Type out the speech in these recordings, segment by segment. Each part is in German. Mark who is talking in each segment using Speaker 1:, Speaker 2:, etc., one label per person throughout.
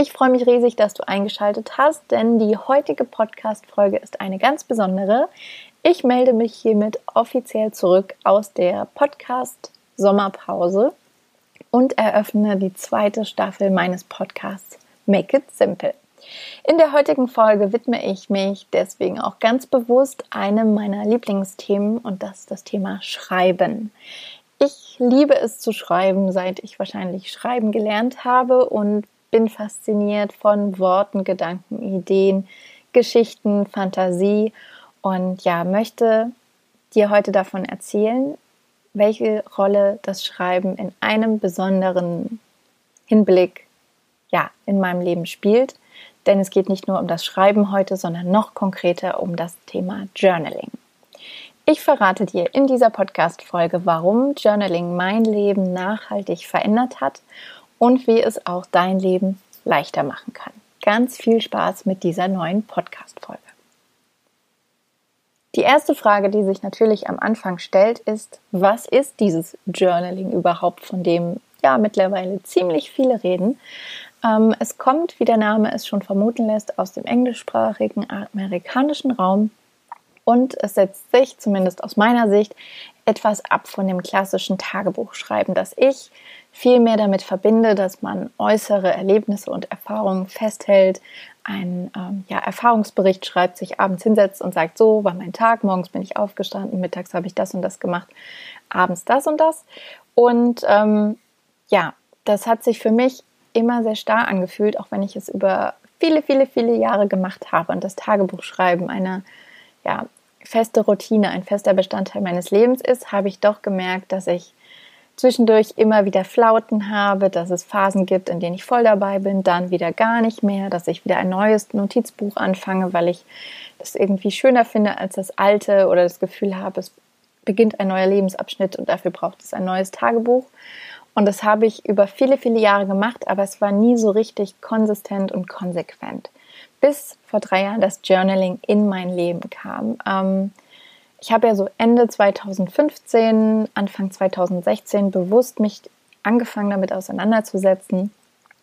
Speaker 1: Ich freue mich riesig, dass du eingeschaltet hast, denn die heutige Podcast-Folge ist eine ganz besondere. Ich melde mich hiermit offiziell zurück aus der Podcast-Sommerpause und eröffne die zweite Staffel meines Podcasts Make It Simple. In der heutigen Folge widme ich mich deswegen auch ganz bewusst einem meiner Lieblingsthemen und das ist das Thema Schreiben. Ich liebe es zu schreiben, seit ich wahrscheinlich schreiben gelernt habe und bin fasziniert von Worten, Gedanken, Ideen, Geschichten, Fantasie und ja, möchte dir heute davon erzählen, welche Rolle das Schreiben in einem besonderen Hinblick ja, in meinem Leben spielt. Denn es geht nicht nur um das Schreiben heute, sondern noch konkreter um das Thema Journaling. Ich verrate dir in dieser Podcast-Folge, warum Journaling mein Leben nachhaltig verändert hat und wie es auch dein Leben leichter machen kann. Ganz viel Spaß mit dieser neuen Podcast-Folge. Die erste Frage, die sich natürlich am Anfang stellt, ist, was ist dieses Journaling überhaupt, von dem ja mittlerweile ziemlich viele reden? Ähm, es kommt, wie der Name es schon vermuten lässt, aus dem englischsprachigen amerikanischen Raum und es setzt sich, zumindest aus meiner Sicht, etwas ab von dem klassischen Tagebuchschreiben, das ich viel mehr damit verbinde, dass man äußere Erlebnisse und Erfahrungen festhält, einen ähm, ja, Erfahrungsbericht schreibt, sich abends hinsetzt und sagt, so war mein Tag, morgens bin ich aufgestanden, mittags habe ich das und das gemacht, abends das und das. Und ähm, ja, das hat sich für mich immer sehr starr angefühlt, auch wenn ich es über viele, viele, viele Jahre gemacht habe und das Tagebuchschreiben eine ja, feste Routine, ein fester Bestandteil meines Lebens ist, habe ich doch gemerkt, dass ich zwischendurch immer wieder Flauten habe, dass es Phasen gibt, in denen ich voll dabei bin, dann wieder gar nicht mehr, dass ich wieder ein neues Notizbuch anfange, weil ich das irgendwie schöner finde als das alte oder das Gefühl habe, es beginnt ein neuer Lebensabschnitt und dafür braucht es ein neues Tagebuch. Und das habe ich über viele, viele Jahre gemacht, aber es war nie so richtig konsistent und konsequent. Bis vor drei Jahren das Journaling in mein Leben kam. Ähm, ich habe ja so Ende 2015, Anfang 2016 bewusst mich angefangen damit auseinanderzusetzen,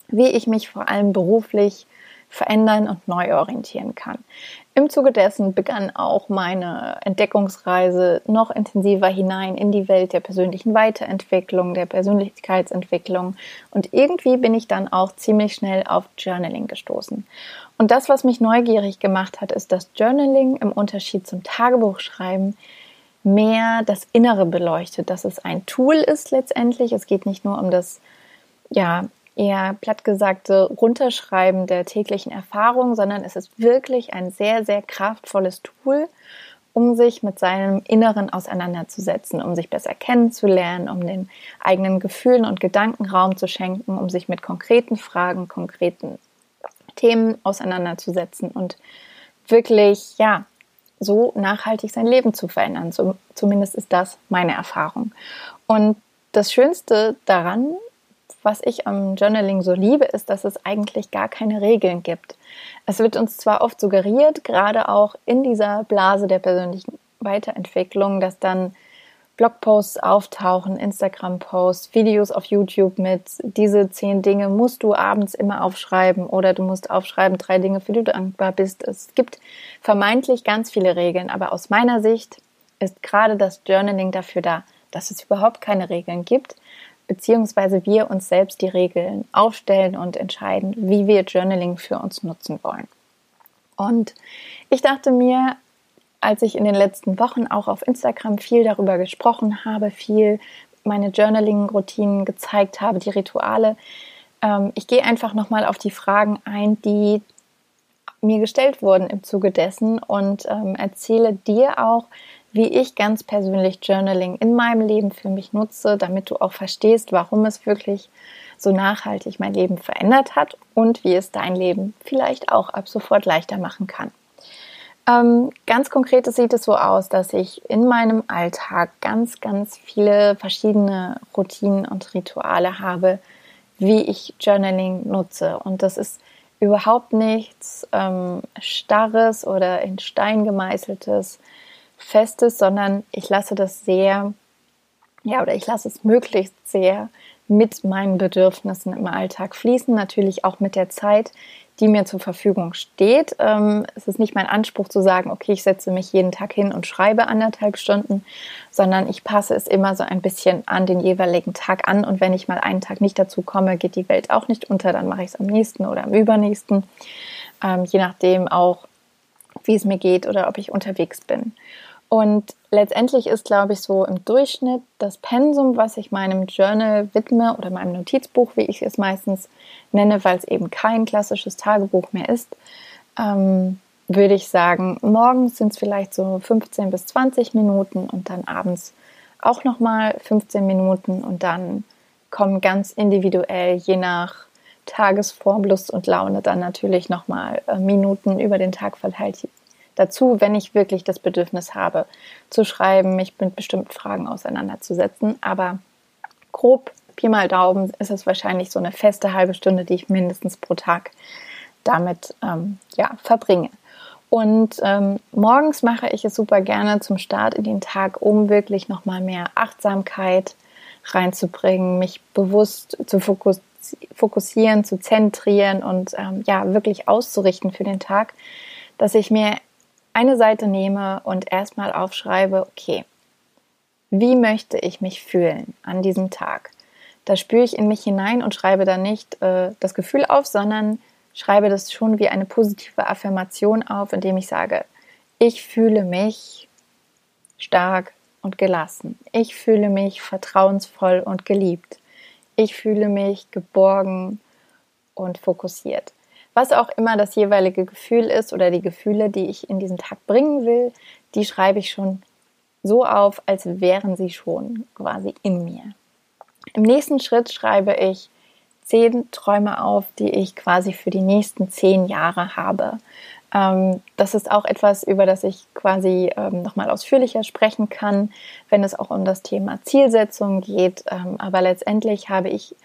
Speaker 1: wie ich mich vor allem beruflich verändern und neu orientieren kann. Im Zuge dessen begann auch meine Entdeckungsreise noch intensiver hinein in die Welt der persönlichen Weiterentwicklung, der Persönlichkeitsentwicklung und irgendwie bin ich dann auch ziemlich schnell auf Journaling gestoßen. Und das, was mich neugierig gemacht hat, ist, dass Journaling im Unterschied zum Tagebuchschreiben mehr das Innere beleuchtet, dass es ein Tool ist letztendlich. Es geht nicht nur um das ja, eher plattgesagte Runterschreiben der täglichen Erfahrungen, sondern es ist wirklich ein sehr, sehr kraftvolles Tool, um sich mit seinem Inneren auseinanderzusetzen, um sich besser kennenzulernen, um den eigenen Gefühlen und Gedanken Raum zu schenken, um sich mit konkreten Fragen, konkreten Themen auseinanderzusetzen und wirklich, ja, so nachhaltig sein Leben zu verändern. So, zumindest ist das meine Erfahrung. Und das Schönste daran was ich am Journaling so liebe, ist, dass es eigentlich gar keine Regeln gibt. Es wird uns zwar oft suggeriert, gerade auch in dieser Blase der persönlichen Weiterentwicklung, dass dann Blogposts auftauchen, Instagram-Posts, Videos auf YouTube mit diese zehn Dinge musst du abends immer aufschreiben oder du musst aufschreiben drei Dinge, für die du dankbar bist. Es gibt vermeintlich ganz viele Regeln, aber aus meiner Sicht ist gerade das Journaling dafür da, dass es überhaupt keine Regeln gibt, beziehungsweise wir uns selbst die Regeln aufstellen und entscheiden, wie wir Journaling für uns nutzen wollen. Und ich dachte mir, als ich in den letzten Wochen auch auf Instagram viel darüber gesprochen habe, viel meine Journaling-Routinen gezeigt habe, die Rituale, ähm, ich gehe einfach nochmal auf die Fragen ein, die mir gestellt wurden im Zuge dessen und ähm, erzähle dir auch, wie ich ganz persönlich Journaling in meinem Leben für mich nutze, damit du auch verstehst, warum es wirklich so nachhaltig mein Leben verändert hat und wie es dein Leben vielleicht auch ab sofort leichter machen kann. Ähm, ganz konkret sieht es so aus, dass ich in meinem Alltag ganz, ganz viele verschiedene Routinen und Rituale habe, wie ich Journaling nutze. Und das ist überhaupt nichts ähm, Starres oder in Stein gemeißeltes, Festes, sondern ich lasse das sehr, ja, oder ich lasse es möglichst sehr mit meinen Bedürfnissen im Alltag fließen, natürlich auch mit der Zeit, die mir zur Verfügung steht. Ähm, es ist nicht mein Anspruch zu sagen, okay, ich setze mich jeden Tag hin und schreibe anderthalb Stunden, sondern ich passe es immer so ein bisschen an den jeweiligen Tag an. Und wenn ich mal einen Tag nicht dazu komme, geht die Welt auch nicht unter, dann mache ich es am nächsten oder am übernächsten, ähm, je nachdem auch, wie es mir geht oder ob ich unterwegs bin. Und letztendlich ist, glaube ich, so im Durchschnitt das Pensum, was ich meinem Journal widme oder meinem Notizbuch, wie ich es meistens nenne, weil es eben kein klassisches Tagebuch mehr ist, ähm, würde ich sagen, morgens sind es vielleicht so 15 bis 20 Minuten und dann abends auch nochmal 15 Minuten und dann kommen ganz individuell, je nach Tagesform, Lust und Laune, dann natürlich nochmal äh, Minuten über den Tag verteilt dazu, wenn ich wirklich das Bedürfnis habe, zu schreiben, mich mit bestimmten Fragen auseinanderzusetzen. Aber grob, Pi mal Daumen, ist es wahrscheinlich so eine feste halbe Stunde, die ich mindestens pro Tag damit ähm, ja, verbringe. Und ähm, morgens mache ich es super gerne zum Start in den Tag, um wirklich nochmal mehr Achtsamkeit reinzubringen, mich bewusst zu fokussieren, zu zentrieren und ähm, ja, wirklich auszurichten für den Tag, dass ich mir eine Seite nehme und erstmal aufschreibe, okay, wie möchte ich mich fühlen an diesem Tag? Da spüre ich in mich hinein und schreibe dann nicht äh, das Gefühl auf, sondern schreibe das schon wie eine positive Affirmation auf, indem ich sage, ich fühle mich stark und gelassen. Ich fühle mich vertrauensvoll und geliebt. Ich fühle mich geborgen und fokussiert was auch immer das jeweilige Gefühl ist oder die Gefühle, die ich in diesen Tag bringen will, die schreibe ich schon so auf, als wären sie schon quasi in mir. Im nächsten Schritt schreibe ich zehn Träume auf, die ich quasi für die nächsten zehn Jahre habe. Ähm, das ist auch etwas, über das ich quasi ähm, nochmal ausführlicher sprechen kann, wenn es auch um das Thema Zielsetzung geht. Ähm, aber letztendlich habe ich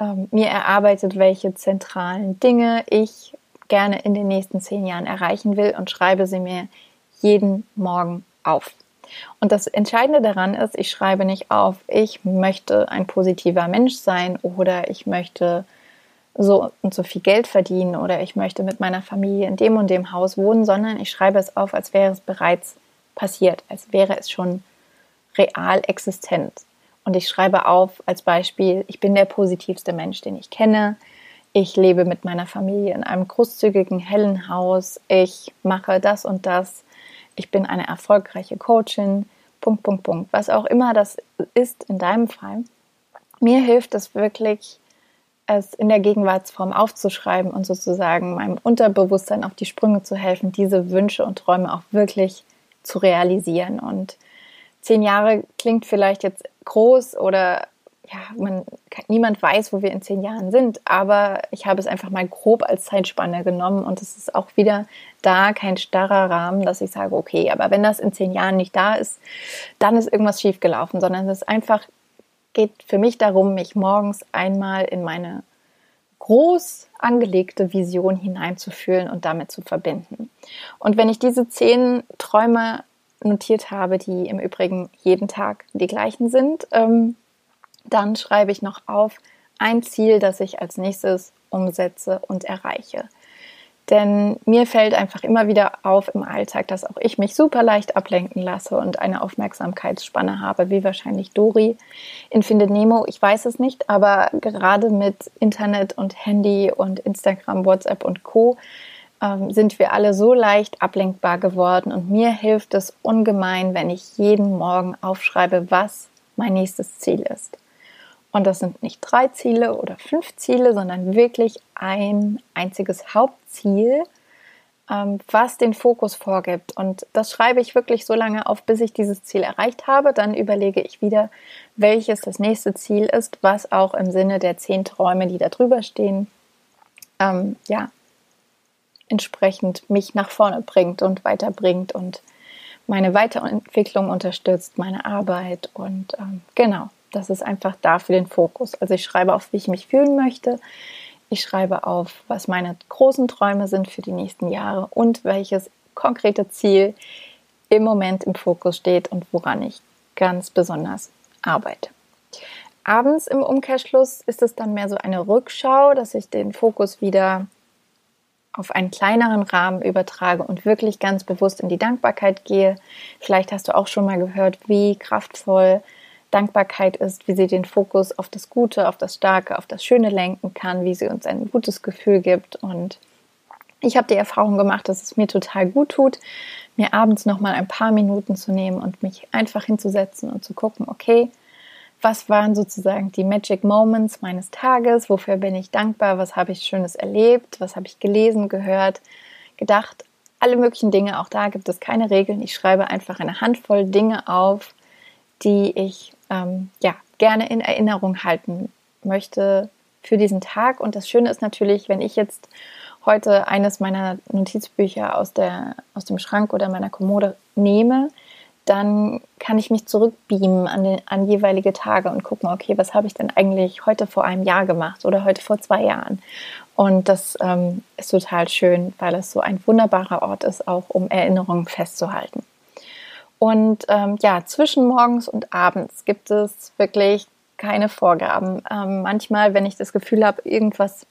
Speaker 1: ähm, mir erarbeitet, welche zentralen Dinge ich gerne in den nächsten zehn Jahren erreichen will und schreibe sie mir jeden Morgen auf. Und das Entscheidende daran ist, ich schreibe nicht auf, ich möchte ein positiver Mensch sein oder ich möchte so und so viel Geld verdienen oder ich möchte mit meiner Familie in dem und dem Haus wohnen, sondern ich schreibe es auf, als wäre es bereits passiert, als wäre es schon real existent. Und ich schreibe auf als Beispiel, ich bin der positivste Mensch, den ich kenne. Ich lebe mit meiner Familie in einem großzügigen, hellen Haus. Ich mache das und das. Ich bin eine erfolgreiche Coachin. Punkt, Punkt, Punkt. Was auch immer das ist in deinem Fall. Mir hilft es wirklich, es in der Gegenwartsform aufzuschreiben und sozusagen meinem Unterbewusstsein auf die Sprünge zu helfen, diese Wünsche und Träume auch wirklich zu realisieren. Und zehn Jahre klingt vielleicht jetzt groß oder ja, man, niemand weiß, wo wir in zehn Jahren sind, aber ich habe es einfach mal grob als Zeitspanne genommen und es ist auch wieder da kein starrer Rahmen, dass ich sage, okay, aber wenn das in zehn Jahren nicht da ist, dann ist irgendwas schiefgelaufen, sondern es ist einfach, geht für mich darum, mich morgens einmal in meine groß angelegte Vision hineinzufühlen und damit zu verbinden. Und wenn ich diese zehn Träume notiert habe, die im Übrigen jeden Tag die gleichen sind. Ähm, dann schreibe ich noch auf ein Ziel, das ich als nächstes umsetze und erreiche. Denn mir fällt einfach immer wieder auf im Alltag, dass auch ich mich super leicht ablenken lasse und eine Aufmerksamkeitsspanne habe, wie wahrscheinlich Dori in Finde Nemo. Ich weiß es nicht, aber gerade mit Internet und Handy und Instagram, WhatsApp und Co ähm, sind wir alle so leicht ablenkbar geworden und mir hilft es ungemein, wenn ich jeden Morgen aufschreibe, was mein nächstes Ziel ist. Und das sind nicht drei Ziele oder fünf Ziele, sondern wirklich ein einziges Hauptziel, ähm, was den Fokus vorgibt. Und das schreibe ich wirklich so lange auf, bis ich dieses Ziel erreicht habe. Dann überlege ich wieder, welches das nächste Ziel ist, was auch im Sinne der zehn Träume, die da drüber stehen, ähm, ja, entsprechend mich nach vorne bringt und weiterbringt und meine Weiterentwicklung unterstützt, meine Arbeit und ähm, genau, das ist einfach da für den Fokus. Also ich schreibe auf, wie ich mich fühlen möchte. Ich schreibe auf, was meine großen Träume sind für die nächsten Jahre und welches konkrete Ziel im Moment im Fokus steht und woran ich ganz besonders arbeite. Abends im Umkehrschluss ist es dann mehr so eine Rückschau, dass ich den Fokus wieder auf einen kleineren Rahmen übertrage und wirklich ganz bewusst in die Dankbarkeit gehe. Vielleicht hast du auch schon mal gehört, wie kraftvoll Dankbarkeit ist, wie sie den Fokus auf das Gute, auf das Starke, auf das Schöne lenken kann, wie sie uns ein gutes Gefühl gibt. Und ich habe die Erfahrung gemacht, dass es mir total gut tut, mir abends noch mal ein paar Minuten zu nehmen und mich einfach hinzusetzen und zu gucken, okay, was waren sozusagen die Magic Moments meines Tages, wofür bin ich dankbar, was habe ich Schönes erlebt, was habe ich gelesen, gehört, gedacht, alle möglichen Dinge, auch da gibt es keine Regeln. Ich schreibe einfach eine Handvoll Dinge auf, die ich ähm, ja, gerne in Erinnerung halten möchte für diesen Tag. Und das Schöne ist natürlich, wenn ich jetzt heute eines meiner Notizbücher aus, der, aus dem Schrank oder meiner Kommode nehme, dann kann ich mich zurückbeamen an, den, an jeweilige Tage und gucken, okay, was habe ich denn eigentlich heute vor einem Jahr gemacht oder heute vor zwei Jahren? Und das ähm, ist total schön, weil es so ein wunderbarer Ort ist, auch um Erinnerungen festzuhalten. Und ähm, ja, zwischen morgens und abends gibt es wirklich keine Vorgaben. Ähm, manchmal, wenn ich das Gefühl habe, irgendwas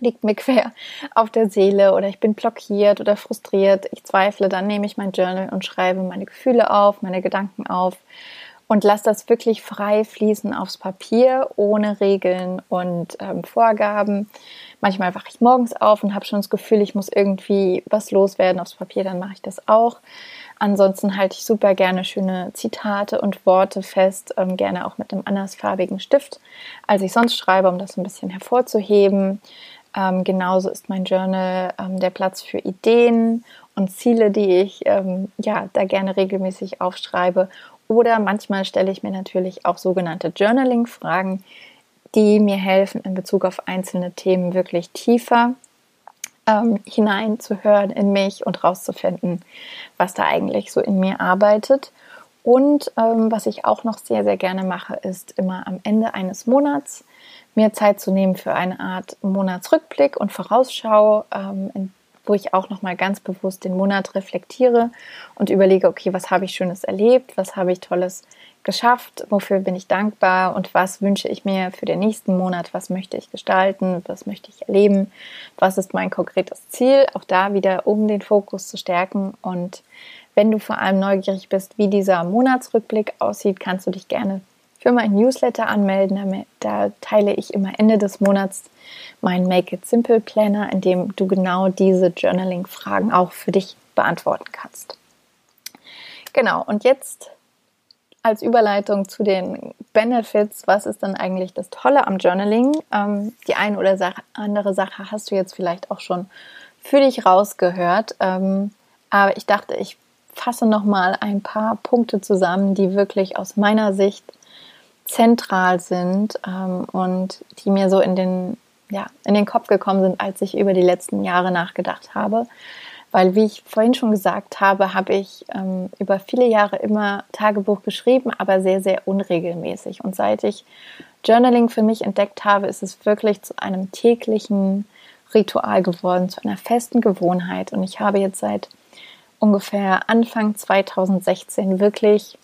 Speaker 1: liegt mir quer auf der Seele oder ich bin blockiert oder frustriert, ich zweifle, dann nehme ich mein Journal und schreibe meine Gefühle auf, meine Gedanken auf und lasse das wirklich frei fließen aufs Papier, ohne Regeln und ähm, Vorgaben. Manchmal wache ich morgens auf und habe schon das Gefühl, ich muss irgendwie was loswerden aufs Papier, dann mache ich das auch. Ansonsten halte ich super gerne schöne Zitate und Worte fest, ähm, gerne auch mit einem andersfarbigen Stift, als ich sonst schreibe, um das ein bisschen hervorzuheben. Ähm, genauso ist mein Journal ähm, der Platz für Ideen und Ziele, die ich ähm, ja da gerne regelmäßig aufschreibe. Oder manchmal stelle ich mir natürlich auch sogenannte Journaling-Fragen, die mir helfen, in Bezug auf einzelne Themen wirklich tiefer ähm, hineinzuhören in mich und rauszufinden, was da eigentlich so in mir arbeitet. Und ähm, was ich auch noch sehr, sehr gerne mache, ist immer am Ende eines Monats mir Zeit zu nehmen für eine Art Monatsrückblick und Vorausschau, ähm, in, wo ich auch nochmal ganz bewusst den Monat reflektiere und überlege, okay, was habe ich Schönes erlebt, was habe ich Tolles geschafft, wofür bin ich dankbar? Und was wünsche ich mir für den nächsten Monat, was möchte ich gestalten, was möchte ich erleben, was ist mein konkretes Ziel, auch da wieder, um den Fokus zu stärken. Und wenn du vor allem neugierig bist, wie dieser Monatsrückblick aussieht, kannst du dich gerne für mein Newsletter anmelden. Da teile ich immer Ende des Monats meinen Make It Simple Planner, in dem du genau diese Journaling-Fragen auch für dich beantworten kannst. Genau, und jetzt als Überleitung zu den Benefits, was ist dann eigentlich das Tolle am Journaling? Ähm, die eine oder andere Sache hast du jetzt vielleicht auch schon für dich rausgehört. Ähm, aber ich dachte, ich fasse nochmal ein paar Punkte zusammen, die wirklich aus meiner Sicht zentral sind ähm, und die mir so in den, ja, in den Kopf gekommen sind, als ich über die letzten Jahre nachgedacht habe. Weil, wie ich vorhin schon gesagt habe, habe ich ähm, über viele Jahre immer Tagebuch geschrieben, aber sehr, sehr unregelmäßig. Und seit ich Journaling für mich entdeckt habe, ist es wirklich zu einem täglichen Ritual geworden, zu einer festen Gewohnheit. Und ich habe jetzt seit ungefähr Anfang 2016 wirklich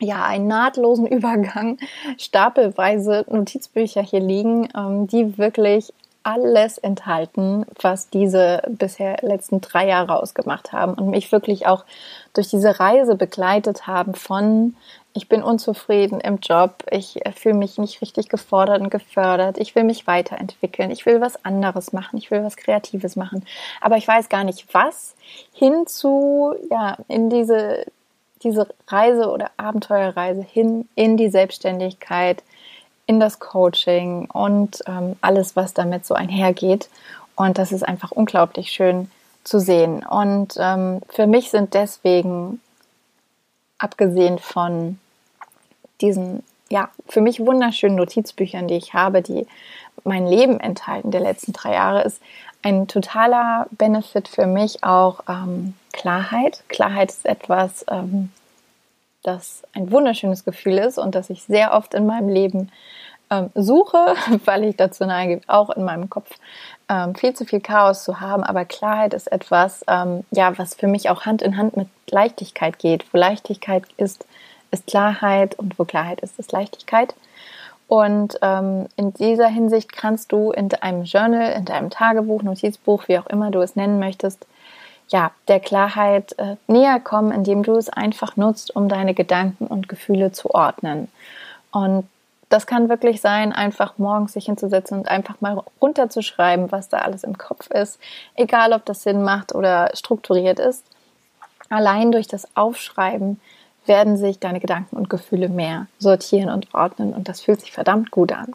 Speaker 1: ja, einen nahtlosen Übergang, stapelweise Notizbücher hier liegen, ähm, die wirklich alles enthalten, was diese bisher letzten drei Jahre ausgemacht haben und mich wirklich auch durch diese Reise begleitet haben von ich bin unzufrieden im Job, ich fühle mich nicht richtig gefordert und gefördert, ich will mich weiterentwickeln, ich will was anderes machen, ich will was Kreatives machen, aber ich weiß gar nicht was, hin zu, ja, in diese, diese Reise oder Abenteuerreise hin in die Selbstständigkeit, in das Coaching und ähm, alles, was damit so einhergeht. Und das ist einfach unglaublich schön, zu sehen. Und ähm, für mich sind deswegen, abgesehen von diesen, ja, für mich wunderschönen Notizbüchern, die ich habe, die mein Leben enthalten der letzten drei Jahre, ist ein totaler Benefit für mich auch ähm, Klarheit. Klarheit ist etwas, ähm, das ein wunderschönes Gefühl ist und das ich sehr oft in meinem Leben ähm, suche, weil ich dazu neige, auch in meinem Kopf ähm, viel zu viel Chaos zu haben. Aber Klarheit ist etwas, ähm, ja, was für mich auch Hand in Hand mit Leichtigkeit geht. Wo Leichtigkeit ist, ist Klarheit und wo Klarheit ist, ist Leichtigkeit. Und ähm, in dieser Hinsicht kannst du in deinem Journal, in deinem Tagebuch, Notizbuch, wie auch immer du es nennen möchtest, ja, der Klarheit äh, näher kommen, indem du es einfach nutzt, um deine Gedanken und Gefühle zu ordnen. Und das kann wirklich sein, einfach morgens sich hinzusetzen und einfach mal runterzuschreiben, was da alles im Kopf ist, egal ob das Sinn macht oder strukturiert ist. Allein durch das Aufschreiben werden sich deine Gedanken und Gefühle mehr sortieren und ordnen und das fühlt sich verdammt gut an.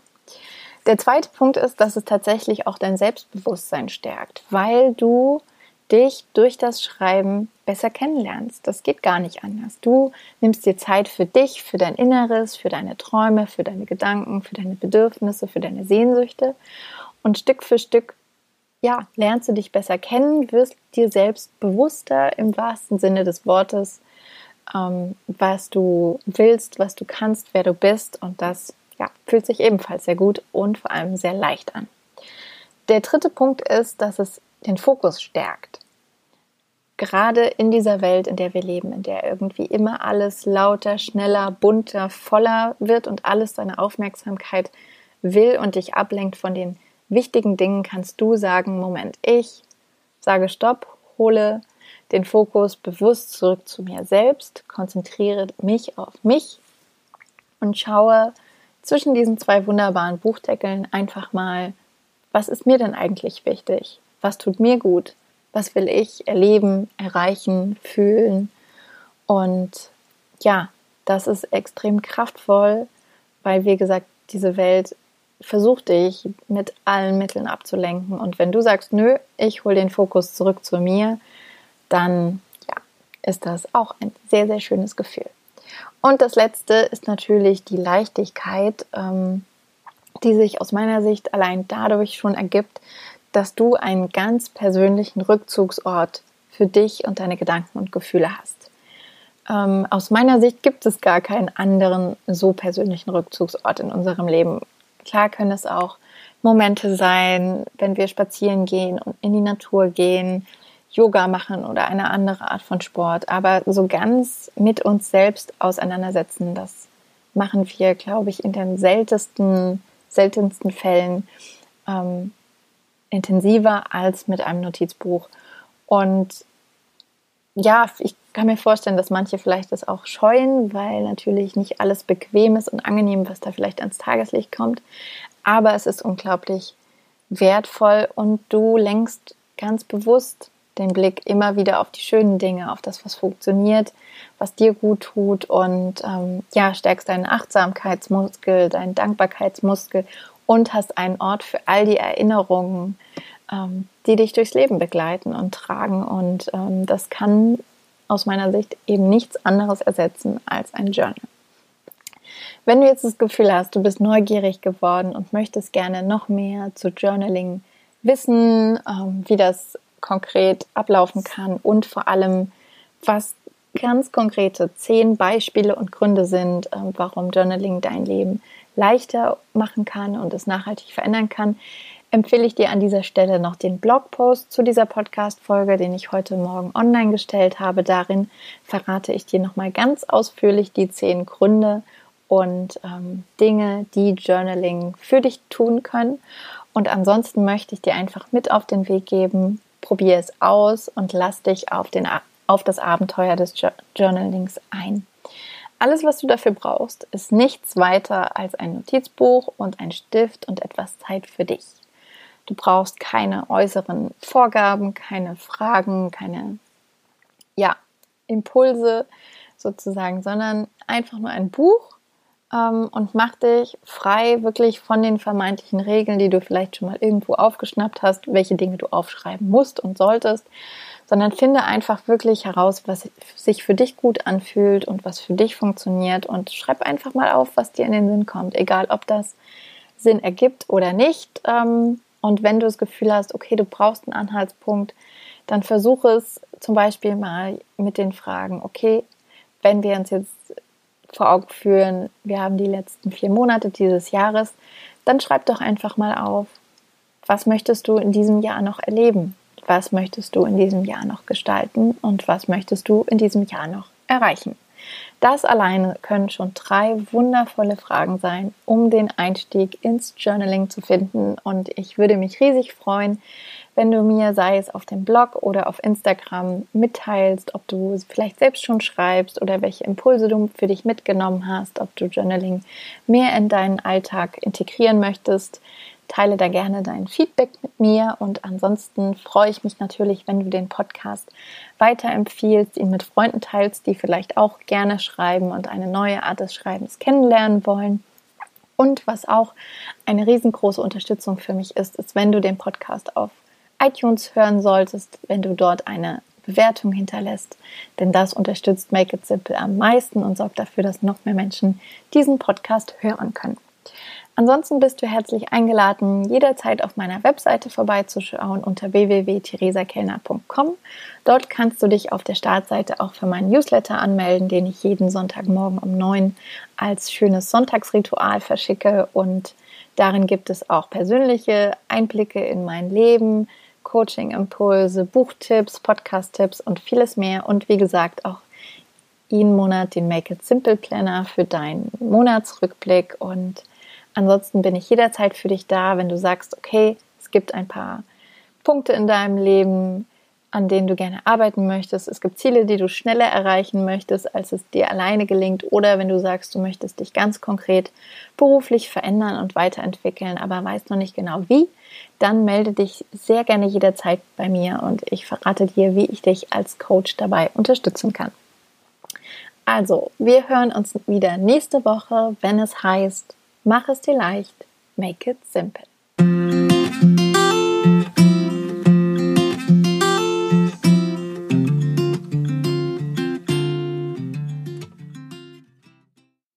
Speaker 1: Der zweite Punkt ist, dass es tatsächlich auch dein Selbstbewusstsein stärkt, weil du dich durch das Schreiben besser kennenlernst. Das geht gar nicht anders. Du nimmst dir Zeit für dich, für dein Inneres, für deine Träume, für deine Gedanken, für deine Bedürfnisse, für deine Sehnsüchte und Stück für Stück ja, lernst du dich besser kennen, wirst dir selbst bewusster im wahrsten Sinne des Wortes, ähm, was du willst, was du kannst, wer du bist und das ja, fühlt sich ebenfalls sehr gut und vor allem sehr leicht an. Der dritte Punkt ist, dass es den Fokus stärkt. Gerade in dieser Welt, in der wir leben, in der irgendwie immer alles lauter, schneller, bunter, voller wird und alles deine Aufmerksamkeit will und dich ablenkt von den wichtigen Dingen, kannst du sagen, Moment, ich sage Stopp, hole den Fokus bewusst zurück zu mir selbst, konzentriere mich auf mich und schaue zwischen diesen zwei wunderbaren Buchdeckeln einfach mal, was ist mir denn eigentlich wichtig? Was tut mir gut, was will ich erleben, erreichen, fühlen. Und ja, das ist extrem kraftvoll, weil, wie gesagt, diese Welt versucht dich mit allen Mitteln abzulenken. Und wenn du sagst, nö, ich hole den Fokus zurück zu mir, dann ja, ist das auch ein sehr, sehr schönes Gefühl. Und das letzte ist natürlich die Leichtigkeit, ähm, die sich aus meiner Sicht allein dadurch schon ergibt, dass du einen ganz persönlichen Rückzugsort für dich und deine Gedanken und Gefühle hast. Ähm, aus meiner Sicht gibt es gar keinen anderen so persönlichen Rückzugsort in unserem Leben. Klar können es auch Momente sein, wenn wir spazieren gehen und in die Natur gehen, Yoga machen oder eine andere Art von Sport. Aber so ganz mit uns selbst auseinandersetzen, das machen wir, glaube ich, in den seltensten, seltensten Fällen ähm, intensiver als mit einem Notizbuch. Und ja, ich kann mir vorstellen, dass manche vielleicht das auch scheuen, weil natürlich nicht alles bequem ist und angenehm, was da vielleicht ans Tageslicht kommt. Aber es ist unglaublich wertvoll und du lenkst ganz bewusst den Blick immer wieder auf die schönen Dinge, auf das, was funktioniert, was dir gut tut und ähm, ja, stärkst deinen Achtsamkeitsmuskel, deinen Dankbarkeitsmuskel und hast einen Ort für all die Erinnerungen, ähm, die dich durchs Leben begleiten und tragen. Und ähm, das kann aus meiner Sicht eben nichts anderes ersetzen als ein Journal. Wenn du jetzt das Gefühl hast, du bist neugierig geworden und möchtest gerne noch mehr zu Journaling wissen, ähm, wie das konkret ablaufen kann und vor allem, was ganz konkrete zehn Beispiele und Gründe sind, ähm, warum Journaling dein Leben leichter machen kann und es nachhaltig verändern kann, empfehle ich dir an dieser Stelle noch den Blogpost zu dieser Podcast-Folge, den ich heute Morgen online gestellt habe. Darin verrate ich dir nochmal ganz ausführlich die zehn Gründe und ähm, Dinge, die Journaling für dich tun können. Und ansonsten möchte ich dir einfach mit auf den Weg geben, probier es aus und lass dich auf, den, auf das Abenteuer des Journalings ein. Alles, was du dafür brauchst, ist nichts weiter als ein Notizbuch und ein Stift und etwas Zeit für dich. Du brauchst keine äußeren Vorgaben, keine Fragen, keine ja, Impulse sozusagen, sondern einfach nur ein Buch, ähm, und mach dich frei wirklich von den vermeintlichen Regeln, die du vielleicht schon mal irgendwo aufgeschnappt hast, welche Dinge du aufschreiben musst und solltest, sondern finde einfach wirklich heraus, was sich für dich gut anfühlt und was für dich funktioniert und schreib einfach mal auf, was dir in den Sinn kommt, egal ob das Sinn ergibt oder nicht. Ähm, und wenn du das Gefühl hast, okay, du brauchst einen Anhaltspunkt, dann versuche es zum Beispiel mal mit den Fragen, okay, wenn wir uns jetzt vor Augen führen, wir haben die letzten vier Monate dieses Jahres, dann schreib doch einfach mal auf, was möchtest du in diesem Jahr noch erleben? Was möchtest du in diesem Jahr noch gestalten? Und was möchtest du in diesem Jahr noch erreichen? Das alleine können schon drei wundervolle Fragen sein, um den Einstieg ins Journaling zu finden. Und ich würde mich riesig freuen, wenn du mir, sei es auf dem Blog oder auf Instagram, mitteilst, ob du vielleicht selbst schon schreibst oder welche Impulse du für dich mitgenommen hast, ob du Journaling mehr in deinen Alltag integrieren möchtest. Teile da gerne dein Feedback mit mir und ansonsten freue ich mich natürlich, wenn du den Podcast weiterempfiehlst, ihn mit Freunden teilst, die vielleicht auch gerne schreiben und eine neue Art des Schreibens kennenlernen wollen. Und was auch eine riesengroße Unterstützung für mich ist, ist, wenn du den Podcast auf iTunes hören solltest, wenn du dort eine Bewertung hinterlässt, denn das unterstützt Make It Simple am meisten und sorgt dafür, dass noch mehr Menschen diesen Podcast hören können. Ansonsten bist du herzlich eingeladen, jederzeit auf meiner Webseite vorbeizuschauen unter www.theresakellner.com. Dort kannst du dich auf der Startseite auch für meinen Newsletter anmelden, den ich jeden Sonntagmorgen um 9 als schönes Sonntagsritual verschicke und darin gibt es auch persönliche Einblicke in mein Leben, Coaching-Impulse, Buchtipps, Podcast-Tipps und vieles mehr. Und wie gesagt, auch jeden Monat den Make It Simple Planner für deinen Monatsrückblick. Und ansonsten bin ich jederzeit für dich da, wenn du sagst, okay, es gibt ein paar Punkte in deinem Leben, an denen du gerne arbeiten möchtest. Es gibt Ziele, die du schneller erreichen möchtest, als es dir alleine gelingt. Oder wenn du sagst, du möchtest dich ganz konkret beruflich verändern und weiterentwickeln, aber weißt noch nicht genau wie, dann melde dich sehr gerne jederzeit bei mir und ich verrate dir, wie ich dich als Coach dabei unterstützen kann. Also, wir hören uns wieder nächste Woche, wenn es heißt, mach es dir leicht, make it simple.